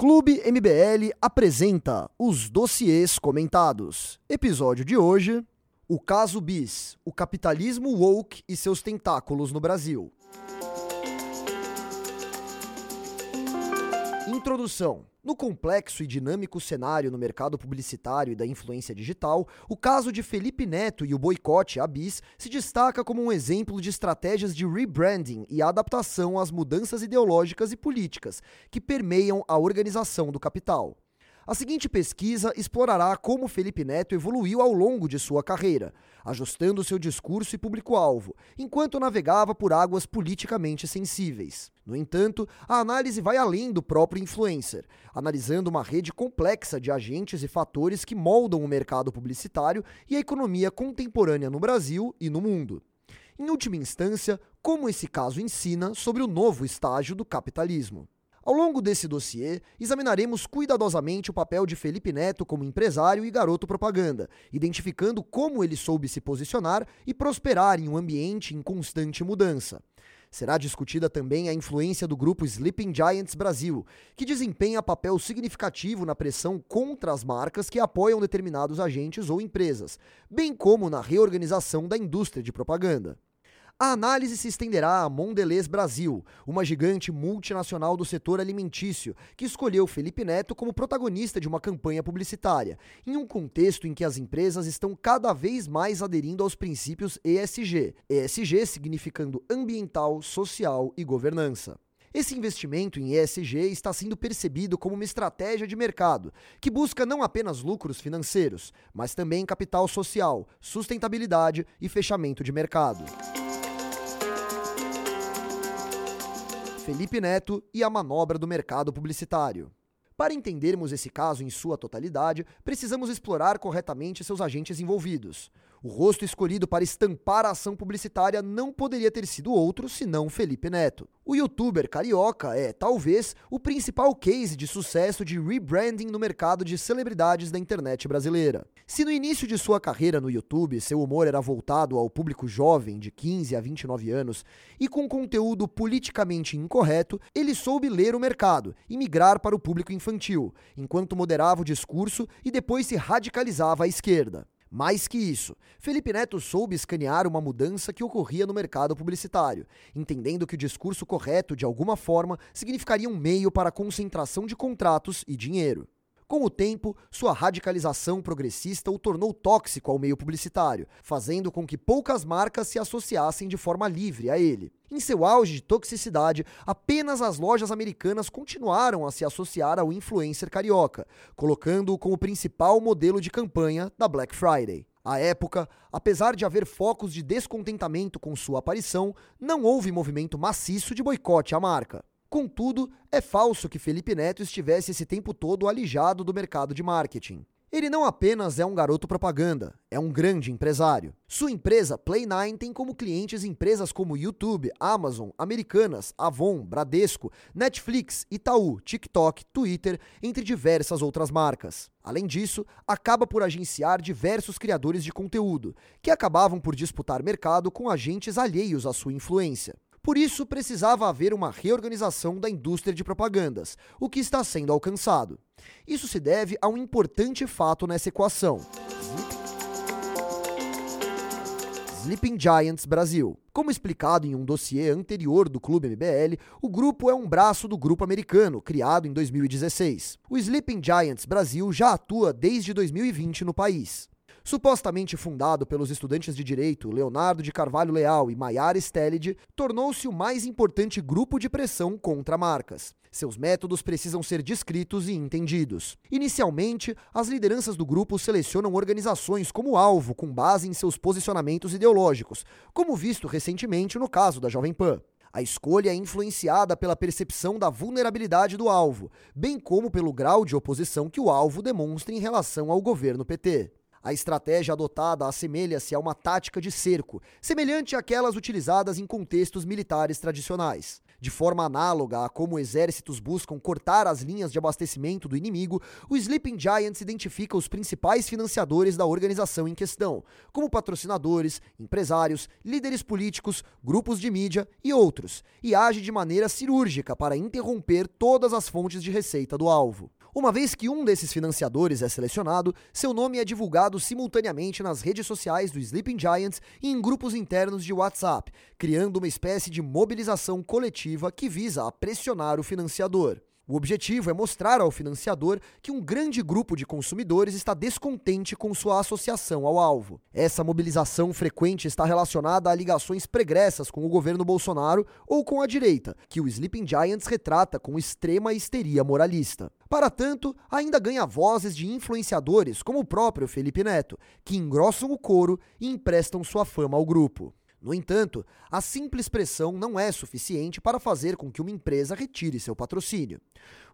Clube MBL apresenta os dossiês comentados. Episódio de hoje: O caso Bis, o capitalismo woke e seus tentáculos no Brasil. Introdução. No complexo e dinâmico cenário no mercado publicitário e da influência digital, o caso de Felipe Neto e o boicote à Bis se destaca como um exemplo de estratégias de rebranding e adaptação às mudanças ideológicas e políticas que permeiam a organização do capital. A seguinte pesquisa explorará como Felipe Neto evoluiu ao longo de sua carreira, ajustando seu discurso e público-alvo, enquanto navegava por águas politicamente sensíveis. No entanto, a análise vai além do próprio influencer, analisando uma rede complexa de agentes e fatores que moldam o mercado publicitário e a economia contemporânea no Brasil e no mundo. Em última instância, como esse caso ensina sobre o novo estágio do capitalismo. Ao longo desse dossiê, examinaremos cuidadosamente o papel de Felipe Neto como empresário e garoto propaganda, identificando como ele soube se posicionar e prosperar em um ambiente em constante mudança. Será discutida também a influência do grupo Sleeping Giants Brasil, que desempenha papel significativo na pressão contra as marcas que apoiam determinados agentes ou empresas, bem como na reorganização da indústria de propaganda. A análise se estenderá a Mondelez Brasil, uma gigante multinacional do setor alimentício, que escolheu Felipe Neto como protagonista de uma campanha publicitária, em um contexto em que as empresas estão cada vez mais aderindo aos princípios ESG, ESG significando ambiental, social e governança. Esse investimento em ESG está sendo percebido como uma estratégia de mercado, que busca não apenas lucros financeiros, mas também capital social, sustentabilidade e fechamento de mercado. Felipe Neto e a manobra do mercado publicitário. Para entendermos esse caso em sua totalidade, precisamos explorar corretamente seus agentes envolvidos. O rosto escolhido para estampar a ação publicitária não poderia ter sido outro senão Felipe Neto. O youtuber carioca é, talvez, o principal case de sucesso de rebranding no mercado de celebridades da internet brasileira. Se no início de sua carreira no YouTube seu humor era voltado ao público jovem de 15 a 29 anos e com conteúdo politicamente incorreto, ele soube ler o mercado e migrar para o público infantil, enquanto moderava o discurso e depois se radicalizava à esquerda. Mais que isso, Felipe Neto soube escanear uma mudança que ocorria no mercado publicitário, entendendo que o discurso correto, de alguma forma, significaria um meio para a concentração de contratos e dinheiro. Com o tempo, sua radicalização progressista o tornou tóxico ao meio publicitário, fazendo com que poucas marcas se associassem de forma livre a ele. Em seu auge de toxicidade, apenas as lojas americanas continuaram a se associar ao influencer carioca, colocando-o como principal modelo de campanha da Black Friday. À época, apesar de haver focos de descontentamento com sua aparição, não houve movimento maciço de boicote à marca. Contudo, é falso que Felipe Neto estivesse esse tempo todo alijado do mercado de marketing. Ele não apenas é um garoto propaganda, é um grande empresário. Sua empresa Play9 tem como clientes empresas como YouTube, Amazon, Americanas, Avon, Bradesco, Netflix, Itaú, TikTok, Twitter, entre diversas outras marcas. Além disso, acaba por agenciar diversos criadores de conteúdo, que acabavam por disputar mercado com agentes alheios à sua influência. Por isso, precisava haver uma reorganização da indústria de propagandas, o que está sendo alcançado. Isso se deve a um importante fato nessa equação. Sleeping Giants Brasil. Como explicado em um dossiê anterior do Clube MBL, o grupo é um braço do grupo americano, criado em 2016. O Sleeping Giants Brasil já atua desde 2020 no país. Supostamente fundado pelos estudantes de direito Leonardo de Carvalho Leal e Maiara Stelid, tornou-se o mais importante grupo de pressão contra marcas. Seus métodos precisam ser descritos e entendidos. Inicialmente, as lideranças do grupo selecionam organizações como alvo com base em seus posicionamentos ideológicos, como visto recentemente no caso da Jovem Pan. A escolha é influenciada pela percepção da vulnerabilidade do alvo, bem como pelo grau de oposição que o alvo demonstra em relação ao governo PT. A estratégia adotada assemelha-se a uma tática de cerco, semelhante àquelas utilizadas em contextos militares tradicionais. De forma análoga a como exércitos buscam cortar as linhas de abastecimento do inimigo, o Sleeping Giants identifica os principais financiadores da organização em questão, como patrocinadores, empresários, líderes políticos, grupos de mídia e outros, e age de maneira cirúrgica para interromper todas as fontes de receita do alvo. Uma vez que um desses financiadores é selecionado, seu nome é divulgado simultaneamente nas redes sociais do Sleeping Giants e em grupos internos de WhatsApp, criando uma espécie de mobilização coletiva que visa pressionar o financiador. O objetivo é mostrar ao financiador que um grande grupo de consumidores está descontente com sua associação ao alvo. Essa mobilização frequente está relacionada a ligações pregressas com o governo Bolsonaro ou com a direita, que o Sleeping Giants retrata com extrema histeria moralista. Para tanto, ainda ganha vozes de influenciadores como o próprio Felipe Neto, que engrossam o coro e emprestam sua fama ao grupo. No entanto, a simples pressão não é suficiente para fazer com que uma empresa retire seu patrocínio.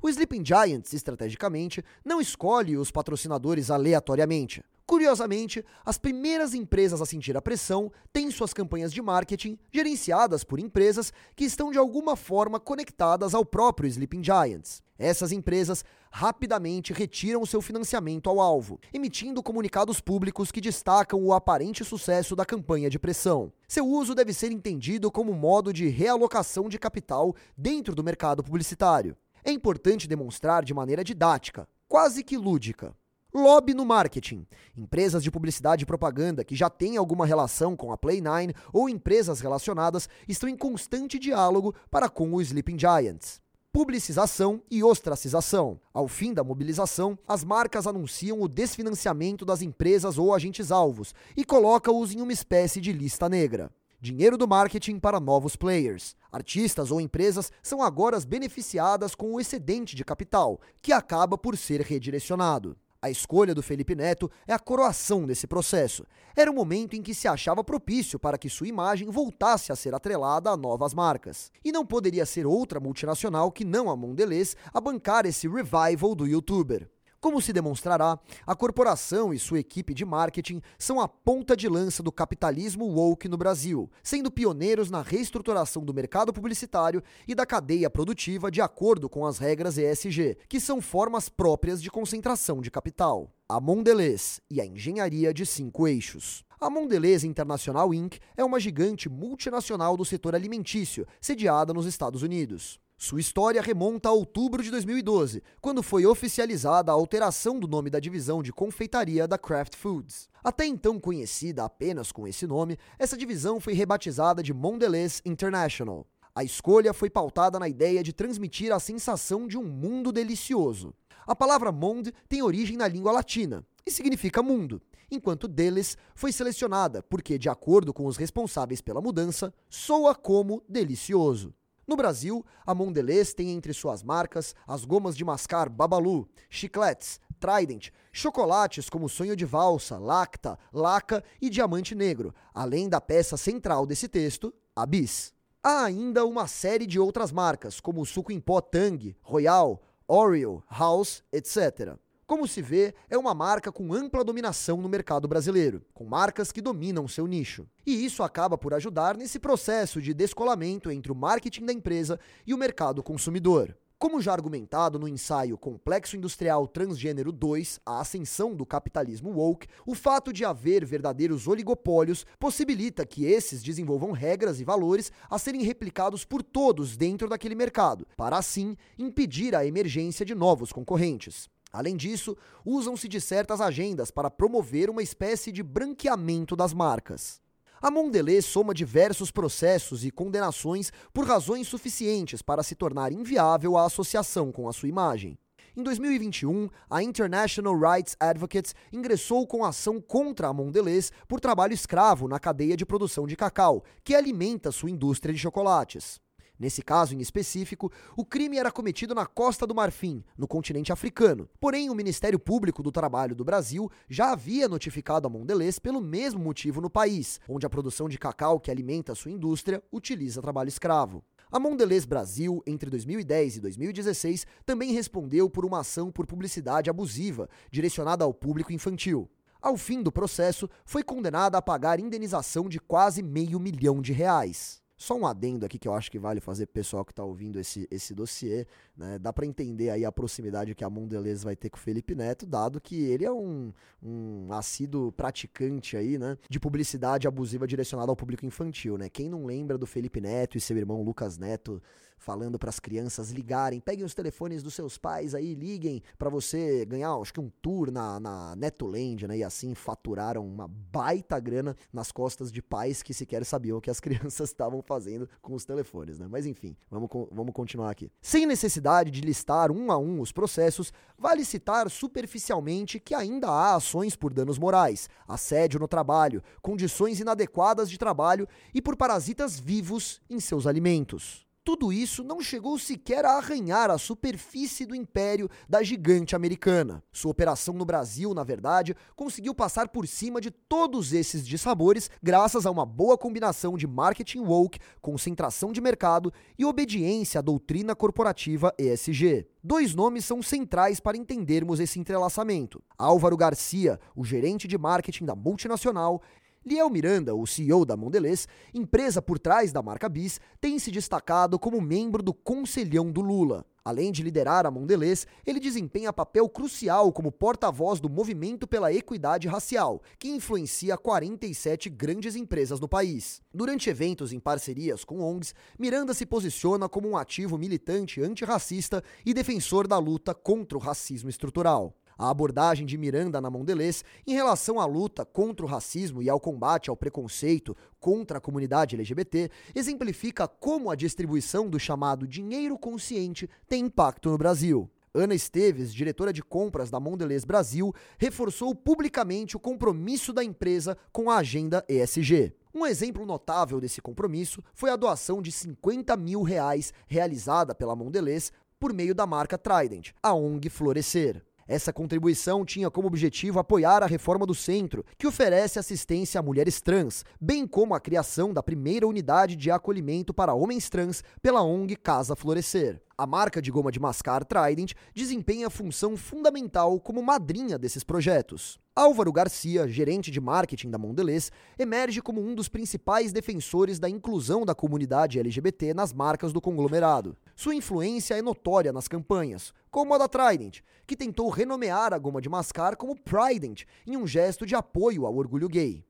O Sleeping Giants, estrategicamente, não escolhe os patrocinadores aleatoriamente. Curiosamente, as primeiras empresas a sentir a pressão têm suas campanhas de marketing gerenciadas por empresas que estão de alguma forma conectadas ao próprio Sleeping Giants. Essas empresas rapidamente retiram seu financiamento ao alvo, emitindo comunicados públicos que destacam o aparente sucesso da campanha de pressão. Seu uso deve ser entendido como modo de realocação de capital dentro do mercado publicitário. É importante demonstrar de maneira didática, quase que lúdica, Lobby no marketing. Empresas de publicidade e propaganda que já têm alguma relação com a Play9 ou empresas relacionadas estão em constante diálogo para com o Sleeping Giants. Publicização e ostracização. Ao fim da mobilização, as marcas anunciam o desfinanciamento das empresas ou agentes alvos e colocam-os em uma espécie de lista negra. Dinheiro do marketing para novos players. Artistas ou empresas são agora beneficiadas com o excedente de capital, que acaba por ser redirecionado. A escolha do Felipe Neto é a coroação desse processo. Era o momento em que se achava propício para que sua imagem voltasse a ser atrelada a novas marcas. E não poderia ser outra multinacional que não a Mondelez a bancar esse revival do youtuber. Como se demonstrará, a corporação e sua equipe de marketing são a ponta de lança do capitalismo woke no Brasil, sendo pioneiros na reestruturação do mercado publicitário e da cadeia produtiva de acordo com as regras ESG, que são formas próprias de concentração de capital. A Mondelez e a engenharia de cinco eixos. A Mondelez International Inc. é uma gigante multinacional do setor alimentício, sediada nos Estados Unidos. Sua história remonta a outubro de 2012, quando foi oficializada a alteração do nome da divisão de confeitaria da Kraft Foods. Até então conhecida apenas com esse nome, essa divisão foi rebatizada de Mondelez International. A escolha foi pautada na ideia de transmitir a sensação de um mundo delicioso. A palavra monde tem origem na língua latina e significa mundo, enquanto deles foi selecionada porque, de acordo com os responsáveis pela mudança, soa como delicioso. No Brasil, a Mondelez tem entre suas marcas as gomas de mascar Babalu, chicletes, Trident, chocolates como Sonho de Valsa, Lacta, Laca e Diamante Negro, além da peça central desse texto, a Bis. Há ainda uma série de outras marcas, como o suco em pó Tang, Royal, Oreo, House, etc. Como se vê, é uma marca com ampla dominação no mercado brasileiro, com marcas que dominam seu nicho. E isso acaba por ajudar nesse processo de descolamento entre o marketing da empresa e o mercado consumidor. Como já argumentado no ensaio Complexo Industrial Transgênero 2, a ascensão do capitalismo woke, o fato de haver verdadeiros oligopólios possibilita que esses desenvolvam regras e valores a serem replicados por todos dentro daquele mercado, para assim impedir a emergência de novos concorrentes. Além disso, usam-se de certas agendas para promover uma espécie de branqueamento das marcas. A Mondelez soma diversos processos e condenações por razões suficientes para se tornar inviável a associação com a sua imagem. Em 2021, a International Rights Advocates ingressou com ação contra a Mondelez por trabalho escravo na cadeia de produção de cacau, que alimenta sua indústria de chocolates. Nesse caso em específico, o crime era cometido na Costa do Marfim, no continente africano. Porém, o Ministério Público do Trabalho do Brasil já havia notificado a Mondelez pelo mesmo motivo no país, onde a produção de cacau que alimenta sua indústria utiliza trabalho escravo. A Mondelez Brasil, entre 2010 e 2016, também respondeu por uma ação por publicidade abusiva direcionada ao público infantil. Ao fim do processo, foi condenada a pagar indenização de quase meio milhão de reais. Só um adendo aqui que eu acho que vale fazer pessoal que está ouvindo esse, esse dossiê, né? Dá para entender aí a proximidade que a Mondelez vai ter com o Felipe Neto, dado que ele é um, um assíduo praticante aí, né? De publicidade abusiva direcionada ao público infantil, né? Quem não lembra do Felipe Neto e seu irmão Lucas Neto falando para as crianças ligarem, peguem os telefones dos seus pais aí, liguem para você ganhar, acho que um tour na, na Netoland, né? E assim faturaram uma baita grana nas costas de pais que sequer sabiam o que as crianças estavam fazendo com os telefones, né? Mas enfim, vamos, vamos continuar aqui. Sem necessidade de listar um a um os processos, vale citar superficialmente que ainda há ações por danos morais, assédio no trabalho, condições inadequadas de trabalho e por parasitas vivos em seus alimentos. Tudo isso não chegou sequer a arranhar a superfície do império da gigante americana. Sua operação no Brasil, na verdade, conseguiu passar por cima de todos esses dissabores graças a uma boa combinação de marketing woke, concentração de mercado e obediência à doutrina corporativa ESG. Dois nomes são centrais para entendermos esse entrelaçamento. Álvaro Garcia, o gerente de marketing da multinacional, Liel Miranda, o CEO da Mondelez, empresa por trás da marca Bis, tem se destacado como membro do Conselhão do Lula. Além de liderar a Mondelez, ele desempenha papel crucial como porta-voz do movimento pela equidade racial, que influencia 47 grandes empresas no país. Durante eventos em parcerias com ONGs, Miranda se posiciona como um ativo militante antirracista e defensor da luta contra o racismo estrutural. A abordagem de Miranda na Mondelez em relação à luta contra o racismo e ao combate ao preconceito contra a comunidade LGBT exemplifica como a distribuição do chamado dinheiro consciente tem impacto no Brasil. Ana Esteves, diretora de compras da Mondelez Brasil, reforçou publicamente o compromisso da empresa com a agenda ESG. Um exemplo notável desse compromisso foi a doação de 50 mil reais realizada pela Mondelez por meio da marca Trident, a ONG Florescer. Essa contribuição tinha como objetivo apoiar a reforma do centro, que oferece assistência a mulheres trans, bem como a criação da primeira unidade de acolhimento para homens trans pela ONG Casa Florescer. A marca de goma de mascar Trident desempenha função fundamental como madrinha desses projetos. Álvaro Garcia, gerente de marketing da Mondelez, emerge como um dos principais defensores da inclusão da comunidade LGBT nas marcas do conglomerado. Sua influência é notória nas campanhas, como a da Trident, que tentou renomear a goma de mascar como Prident, em um gesto de apoio ao orgulho gay.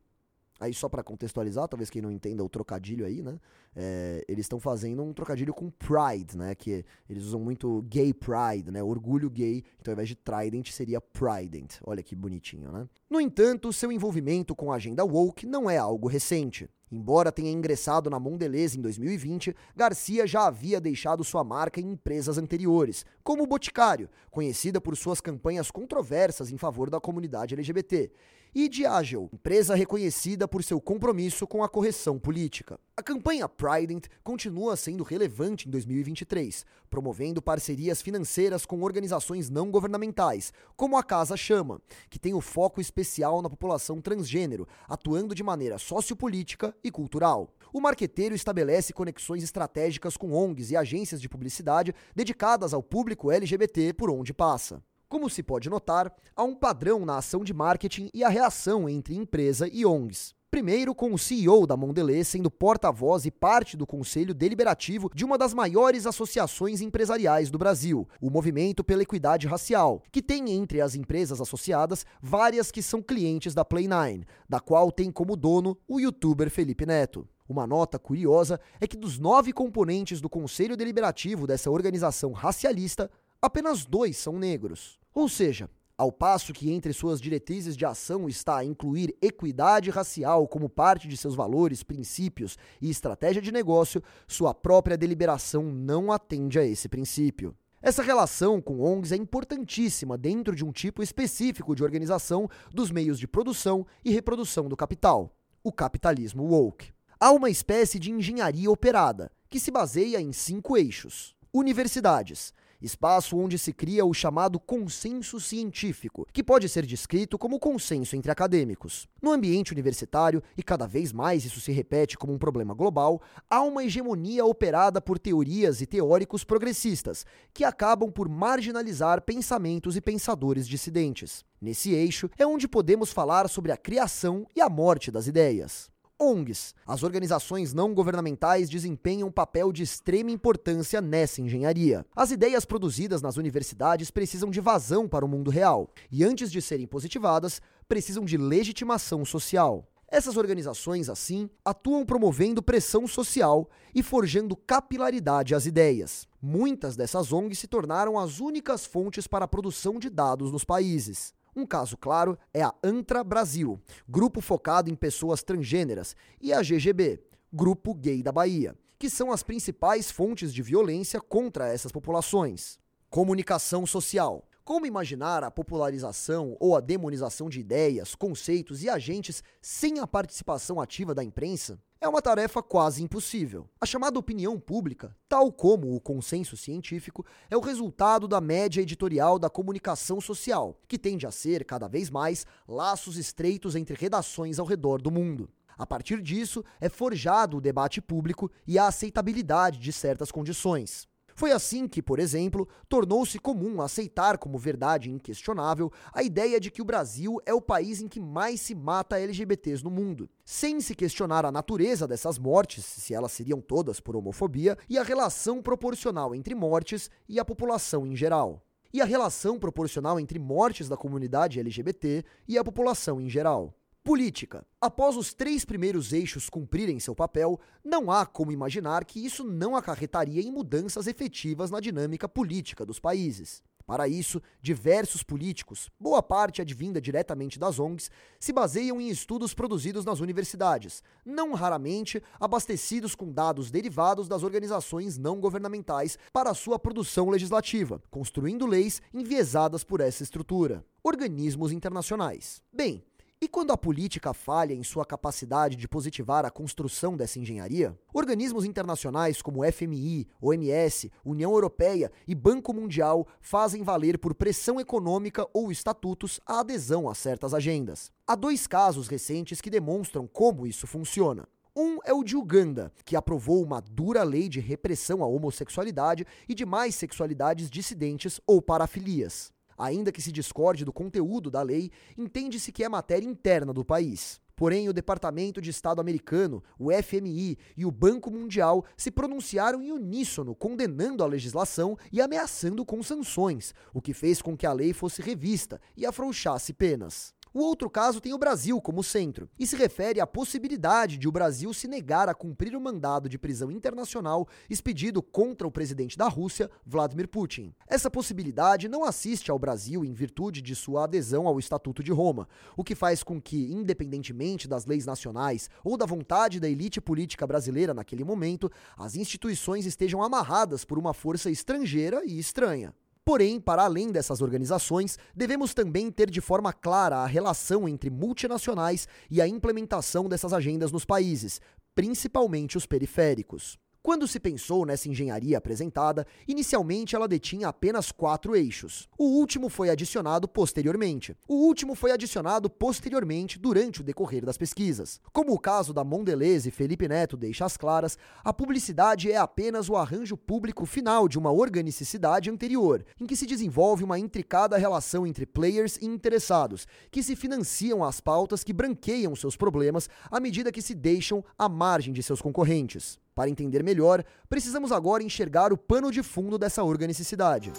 Aí só para contextualizar, talvez quem não entenda o trocadilho aí, né? É, eles estão fazendo um trocadilho com pride, né? Que eles usam muito gay pride, né? Orgulho gay. Então ao invés de trident seria prident. Olha que bonitinho, né? No entanto, seu envolvimento com a agenda woke não é algo recente. Embora tenha ingressado na Mondelez em 2020, Garcia já havia deixado sua marca em empresas anteriores, como o Boticário, conhecida por suas campanhas controversas em favor da comunidade LGBT, e Diageo, empresa reconhecida por seu compromisso com a correção política. A campanha Prident continua sendo relevante em 2023, promovendo parcerias financeiras com organizações não governamentais, como a Casa Chama, que tem o foco especial na população transgênero, atuando de maneira sociopolítica e cultural. O marqueteiro estabelece conexões estratégicas com ONGs e agências de publicidade dedicadas ao público LGBT por onde passa. Como se pode notar, há um padrão na ação de marketing e a reação entre empresa e ONGs. Primeiro, com o CEO da Mondelez sendo porta-voz e parte do conselho deliberativo de uma das maiores associações empresariais do Brasil, o Movimento pela Equidade Racial, que tem entre as empresas associadas várias que são clientes da Play9, da qual tem como dono o youtuber Felipe Neto. Uma nota curiosa é que dos nove componentes do conselho deliberativo dessa organização racialista, apenas dois são negros. Ou seja, ao passo que entre suas diretrizes de ação está incluir equidade racial como parte de seus valores, princípios e estratégia de negócio, sua própria deliberação não atende a esse princípio. Essa relação com ONGs é importantíssima dentro de um tipo específico de organização dos meios de produção e reprodução do capital, o capitalismo woke. Há uma espécie de engenharia operada, que se baseia em cinco eixos: universidades, espaço onde se cria o chamado consenso científico, que pode ser descrito como consenso entre acadêmicos. No ambiente universitário, e cada vez mais isso se repete como um problema global, há uma hegemonia operada por teorias e teóricos progressistas, que acabam por marginalizar pensamentos e pensadores dissidentes. Nesse eixo é onde podemos falar sobre a criação e a morte das ideias. ONGs. As organizações não governamentais desempenham um papel de extrema importância nessa engenharia. As ideias produzidas nas universidades precisam de vazão para o mundo real e, antes de serem positivadas, precisam de legitimação social. Essas organizações, assim, atuam promovendo pressão social e forjando capilaridade às ideias. Muitas dessas ONGs se tornaram as únicas fontes para a produção de dados nos países. Um caso claro é a Antra Brasil, grupo focado em pessoas transgêneras, e a GGB, Grupo Gay da Bahia, que são as principais fontes de violência contra essas populações. Comunicação social. Como imaginar a popularização ou a demonização de ideias, conceitos e agentes sem a participação ativa da imprensa? É uma tarefa quase impossível. A chamada opinião pública, tal como o consenso científico, é o resultado da média editorial da comunicação social, que tende a ser, cada vez mais, laços estreitos entre redações ao redor do mundo. A partir disso, é forjado o debate público e a aceitabilidade de certas condições. Foi assim que, por exemplo, tornou-se comum aceitar como verdade inquestionável a ideia de que o Brasil é o país em que mais se mata LGBTs no mundo, sem se questionar a natureza dessas mortes, se elas seriam todas por homofobia, e a relação proporcional entre mortes e a população em geral. E a relação proporcional entre mortes da comunidade LGBT e a população em geral. Política. Após os três primeiros eixos cumprirem seu papel, não há como imaginar que isso não acarretaria em mudanças efetivas na dinâmica política dos países. Para isso, diversos políticos, boa parte advinda diretamente das ONGs, se baseiam em estudos produzidos nas universidades, não raramente abastecidos com dados derivados das organizações não governamentais para sua produção legislativa, construindo leis enviesadas por essa estrutura. Organismos internacionais. Bem, e quando a política falha em sua capacidade de positivar a construção dessa engenharia, organismos internacionais como FMI, OMS, União Europeia e Banco Mundial fazem valer por pressão econômica ou estatutos a adesão a certas agendas. Há dois casos recentes que demonstram como isso funciona. Um é o de Uganda, que aprovou uma dura lei de repressão à homossexualidade e demais sexualidades dissidentes ou parafilias. Ainda que se discorde do conteúdo da lei, entende-se que é matéria interna do país. Porém, o Departamento de Estado americano, o FMI e o Banco Mundial se pronunciaram em uníssono, condenando a legislação e ameaçando com sanções, o que fez com que a lei fosse revista e afrouxasse penas. O outro caso tem o Brasil como centro e se refere à possibilidade de o Brasil se negar a cumprir o mandado de prisão internacional expedido contra o presidente da Rússia, Vladimir Putin. Essa possibilidade não assiste ao Brasil em virtude de sua adesão ao Estatuto de Roma, o que faz com que, independentemente das leis nacionais ou da vontade da elite política brasileira naquele momento, as instituições estejam amarradas por uma força estrangeira e estranha. Porém, para além dessas organizações, devemos também ter de forma clara a relação entre multinacionais e a implementação dessas agendas nos países, principalmente os periféricos. Quando se pensou nessa engenharia apresentada, inicialmente ela detinha apenas quatro eixos. O último foi adicionado posteriormente. O último foi adicionado posteriormente durante o decorrer das pesquisas. Como o caso da Mondelez e Felipe Neto deixa as claras, a publicidade é apenas o arranjo público final de uma organicidade anterior, em que se desenvolve uma intricada relação entre players e interessados, que se financiam às pautas que branqueiam seus problemas à medida que se deixam à margem de seus concorrentes. Para entender melhor, precisamos agora enxergar o pano de fundo dessa organicidade.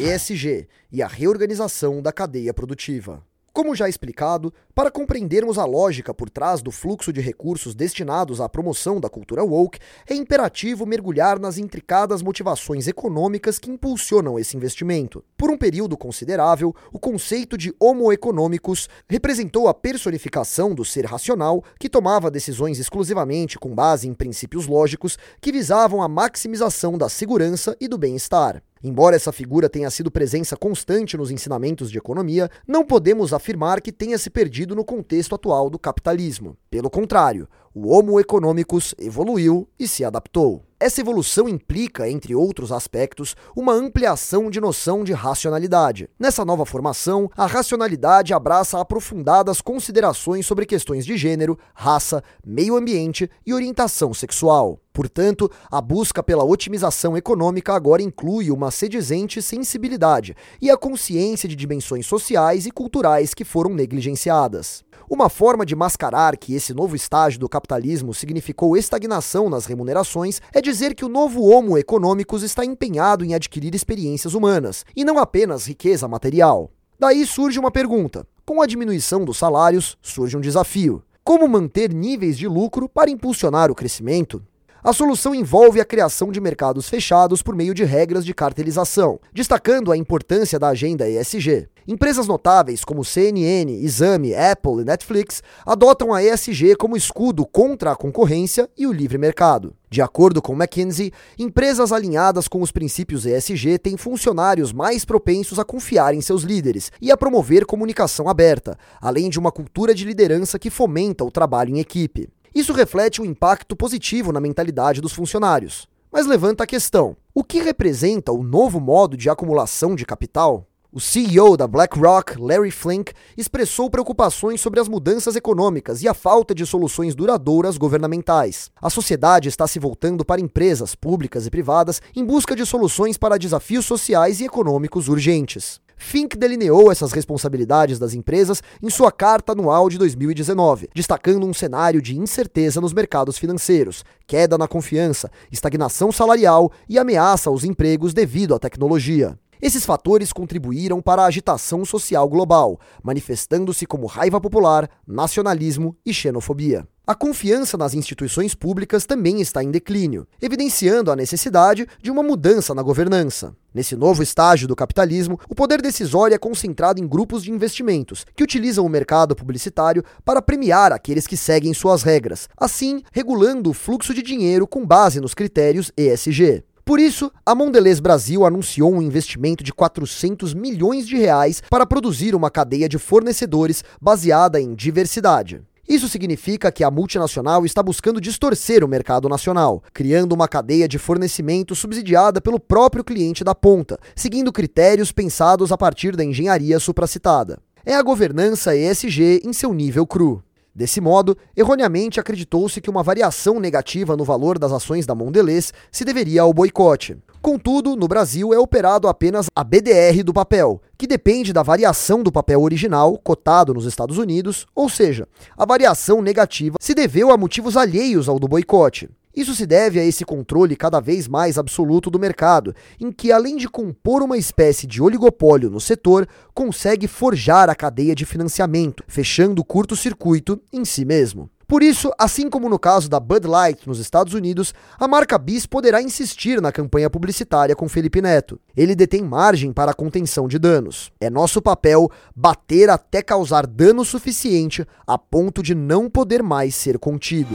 ESG e a reorganização da cadeia produtiva. Como já explicado, para compreendermos a lógica por trás do fluxo de recursos destinados à promoção da cultura woke, é imperativo mergulhar nas intricadas motivações econômicas que impulsionam esse investimento. Por um período considerável, o conceito de homo economicus representou a personificação do ser racional que tomava decisões exclusivamente com base em princípios lógicos que visavam a maximização da segurança e do bem-estar. Embora essa figura tenha sido presença constante nos ensinamentos de economia, não podemos afirmar que tenha se perdido no contexto atual do capitalismo. Pelo contrário, o Homo economicus evoluiu e se adaptou. Essa evolução implica, entre outros aspectos, uma ampliação de noção de racionalidade. Nessa nova formação, a racionalidade abraça aprofundadas considerações sobre questões de gênero, raça, meio ambiente e orientação sexual. Portanto, a busca pela otimização econômica agora inclui uma sedizente sensibilidade e a consciência de dimensões sociais e culturais que foram negligenciadas. Uma forma de mascarar que esse novo estágio do capitalismo significou estagnação nas remunerações é dizer que o novo Homo econômicos está empenhado em adquirir experiências humanas, e não apenas riqueza material. Daí surge uma pergunta: com a diminuição dos salários, surge um desafio. Como manter níveis de lucro para impulsionar o crescimento? A solução envolve a criação de mercados fechados por meio de regras de cartelização, destacando a importância da agenda ESG. Empresas notáveis como CNN, Exame, Apple e Netflix adotam a ESG como escudo contra a concorrência e o livre mercado. De acordo com McKinsey, empresas alinhadas com os princípios ESG têm funcionários mais propensos a confiar em seus líderes e a promover comunicação aberta, além de uma cultura de liderança que fomenta o trabalho em equipe. Isso reflete um impacto positivo na mentalidade dos funcionários. Mas levanta a questão: o que representa o novo modo de acumulação de capital? O CEO da BlackRock, Larry Flink, expressou preocupações sobre as mudanças econômicas e a falta de soluções duradouras governamentais. A sociedade está se voltando para empresas públicas e privadas em busca de soluções para desafios sociais e econômicos urgentes. Fink delineou essas responsabilidades das empresas em sua carta anual de 2019, destacando um cenário de incerteza nos mercados financeiros, queda na confiança, estagnação salarial e ameaça aos empregos devido à tecnologia. Esses fatores contribuíram para a agitação social global, manifestando-se como raiva popular, nacionalismo e xenofobia. A confiança nas instituições públicas também está em declínio, evidenciando a necessidade de uma mudança na governança. Nesse novo estágio do capitalismo, o poder decisório é concentrado em grupos de investimentos, que utilizam o mercado publicitário para premiar aqueles que seguem suas regras, assim regulando o fluxo de dinheiro com base nos critérios ESG. Por isso, a Mondelez Brasil anunciou um investimento de 400 milhões de reais para produzir uma cadeia de fornecedores baseada em diversidade. Isso significa que a multinacional está buscando distorcer o mercado nacional, criando uma cadeia de fornecimento subsidiada pelo próprio cliente da ponta, seguindo critérios pensados a partir da engenharia supracitada. É a governança ESG em seu nível cru. Desse modo, erroneamente acreditou-se que uma variação negativa no valor das ações da Mondelez se deveria ao boicote. Contudo, no Brasil é operado apenas a BDR do papel, que depende da variação do papel original cotado nos Estados Unidos, ou seja, a variação negativa se deveu a motivos alheios ao do boicote. Isso se deve a esse controle cada vez mais absoluto do mercado, em que, além de compor uma espécie de oligopólio no setor, consegue forjar a cadeia de financiamento, fechando o curto-circuito em si mesmo. Por isso, assim como no caso da Bud Light nos Estados Unidos, a marca Bis poderá insistir na campanha publicitária com Felipe Neto. Ele detém margem para a contenção de danos. É nosso papel bater até causar dano suficiente a ponto de não poder mais ser contido.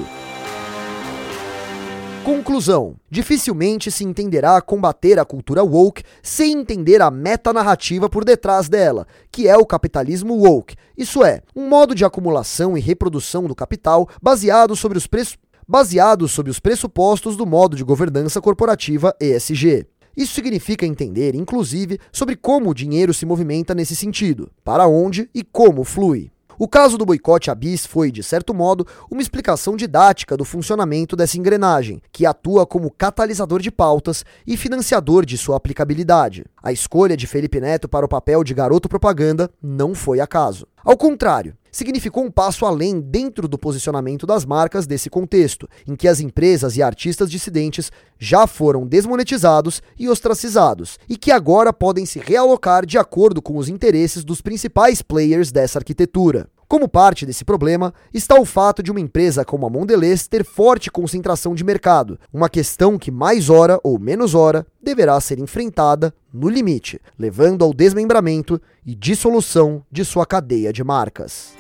Conclusão: dificilmente se entenderá combater a cultura woke sem entender a metanarrativa por detrás dela, que é o capitalismo woke. Isso é, um modo de acumulação e reprodução do capital baseado sobre os preços baseado sobre os pressupostos do modo de governança corporativa ESG. Isso significa entender, inclusive, sobre como o dinheiro se movimenta nesse sentido, para onde e como flui. O caso do boicote à bis foi, de certo modo, uma explicação didática do funcionamento dessa engrenagem, que atua como catalisador de pautas e financiador de sua aplicabilidade. A escolha de Felipe Neto para o papel de garoto propaganda não foi acaso. Ao contrário, significou um passo além dentro do posicionamento das marcas desse contexto, em que as empresas e artistas dissidentes já foram desmonetizados e ostracizados, e que agora podem se realocar de acordo com os interesses dos principais players dessa arquitetura. Como parte desse problema está o fato de uma empresa como a Mondelez ter forte concentração de mercado, uma questão que mais hora ou menos hora deverá ser enfrentada no limite, levando ao desmembramento e dissolução de sua cadeia de marcas.